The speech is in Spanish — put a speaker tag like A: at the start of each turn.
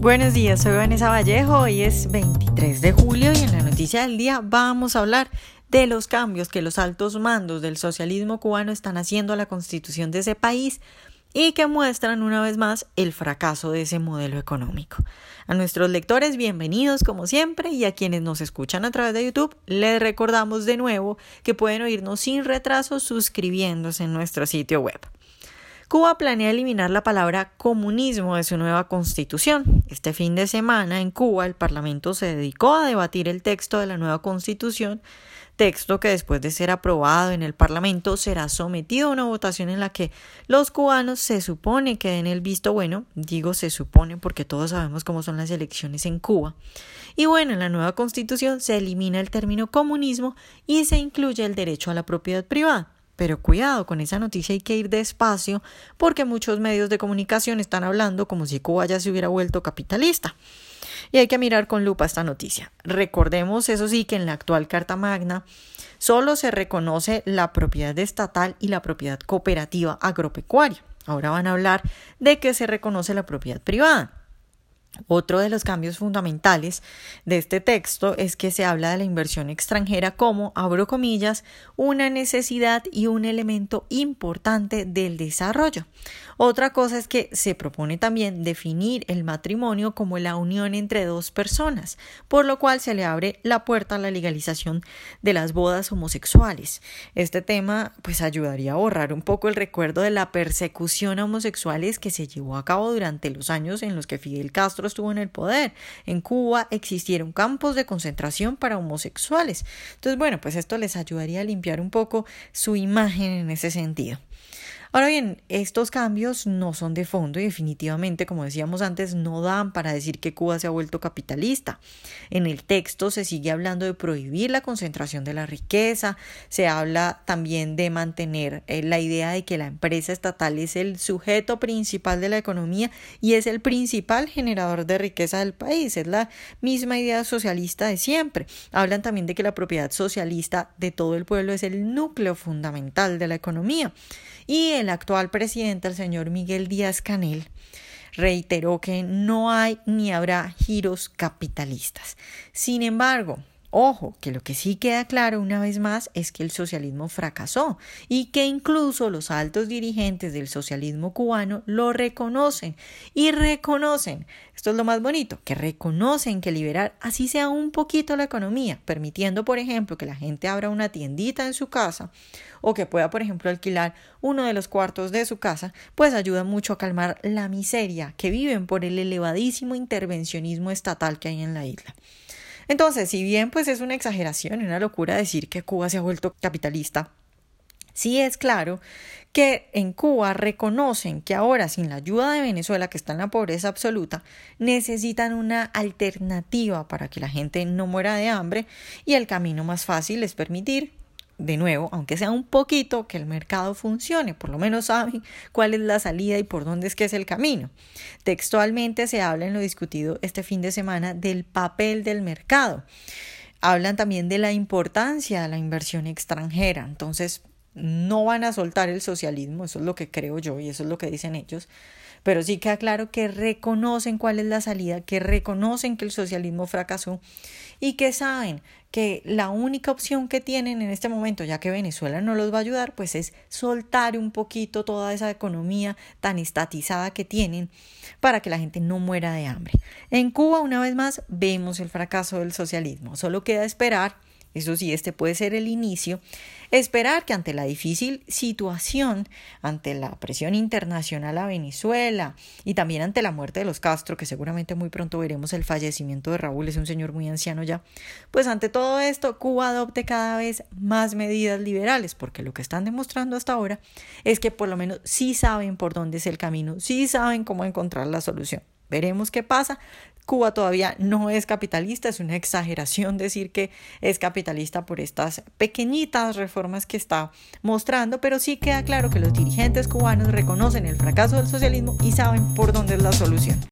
A: Buenos días, soy Vanessa Vallejo, hoy es 23 de julio y en la noticia del día vamos a hablar de los cambios que los altos mandos del socialismo cubano están haciendo a la constitución de ese país y que muestran una vez más el fracaso de ese modelo económico. A nuestros lectores, bienvenidos como siempre y a quienes nos escuchan a través de YouTube, les recordamos de nuevo que pueden oírnos sin retraso suscribiéndose en nuestro sitio web. Cuba planea eliminar la palabra comunismo de su nueva constitución. Este fin de semana en Cuba el Parlamento se dedicó a debatir el texto de la nueva constitución, texto que después de ser aprobado en el Parlamento será sometido a una votación en la que los cubanos se supone que den el visto bueno, digo se supone porque todos sabemos cómo son las elecciones en Cuba. Y bueno, en la nueva constitución se elimina el término comunismo y se incluye el derecho a la propiedad privada. Pero cuidado, con esa noticia hay que ir despacio porque muchos medios de comunicación están hablando como si Cuba ya se hubiera vuelto capitalista. Y hay que mirar con lupa esta noticia. Recordemos, eso sí, que en la actual Carta Magna solo se reconoce la propiedad estatal y la propiedad cooperativa agropecuaria. Ahora van a hablar de que se reconoce la propiedad privada. Otro de los cambios fundamentales de este texto es que se habla de la inversión extranjera como, abro comillas, una necesidad y un elemento importante del desarrollo. Otra cosa es que se propone también definir el matrimonio como la unión entre dos personas, por lo cual se le abre la puerta a la legalización de las bodas homosexuales. Este tema pues ayudaría a borrar un poco el recuerdo de la persecución a homosexuales que se llevó a cabo durante los años en los que Fidel Castro estuvo en el poder. En Cuba existieron campos de concentración para homosexuales. Entonces, bueno, pues esto les ayudaría a limpiar un poco su imagen en ese sentido. Ahora bien, estos cambios no son de fondo y definitivamente, como decíamos antes, no dan para decir que Cuba se ha vuelto capitalista. En el texto se sigue hablando de prohibir la concentración de la riqueza, se habla también de mantener eh, la idea de que la empresa estatal es el sujeto principal de la economía y es el principal generador de riqueza del país. Es la misma idea socialista de siempre. Hablan también de que la propiedad socialista de todo el pueblo es el núcleo fundamental de la economía. Y el actual presidente, el señor Miguel Díaz Canel, reiteró que no hay ni habrá giros capitalistas. Sin embargo, Ojo, que lo que sí queda claro una vez más es que el socialismo fracasó y que incluso los altos dirigentes del socialismo cubano lo reconocen y reconocen, esto es lo más bonito, que reconocen que liberar así sea un poquito la economía, permitiendo por ejemplo que la gente abra una tiendita en su casa o que pueda por ejemplo alquilar uno de los cuartos de su casa, pues ayuda mucho a calmar la miseria que viven por el elevadísimo intervencionismo estatal que hay en la isla. Entonces, si bien pues es una exageración una locura decir que Cuba se ha vuelto capitalista, sí es claro que en Cuba reconocen que ahora sin la ayuda de Venezuela, que está en la pobreza absoluta, necesitan una alternativa para que la gente no muera de hambre y el camino más fácil es permitir de nuevo, aunque sea un poquito, que el mercado funcione, por lo menos saben cuál es la salida y por dónde es que es el camino. Textualmente se habla en lo discutido este fin de semana del papel del mercado. Hablan también de la importancia de la inversión extranjera. Entonces, no van a soltar el socialismo, eso es lo que creo yo y eso es lo que dicen ellos, pero sí queda claro que reconocen cuál es la salida, que reconocen que el socialismo fracasó y que saben que la única opción que tienen en este momento, ya que Venezuela no los va a ayudar, pues es soltar un poquito toda esa economía tan estatizada que tienen para que la gente no muera de hambre. En Cuba, una vez más, vemos el fracaso del socialismo. Solo queda esperar eso sí, este puede ser el inicio. Esperar que ante la difícil situación, ante la presión internacional a Venezuela y también ante la muerte de los Castro, que seguramente muy pronto veremos el fallecimiento de Raúl, es un señor muy anciano ya, pues ante todo esto Cuba adopte cada vez más medidas liberales, porque lo que están demostrando hasta ahora es que por lo menos sí saben por dónde es el camino, sí saben cómo encontrar la solución. Veremos qué pasa. Cuba todavía no es capitalista, es una exageración decir que es capitalista por estas pequeñitas reformas que está mostrando, pero sí queda claro que los dirigentes cubanos reconocen el fracaso del socialismo y saben por dónde es la solución.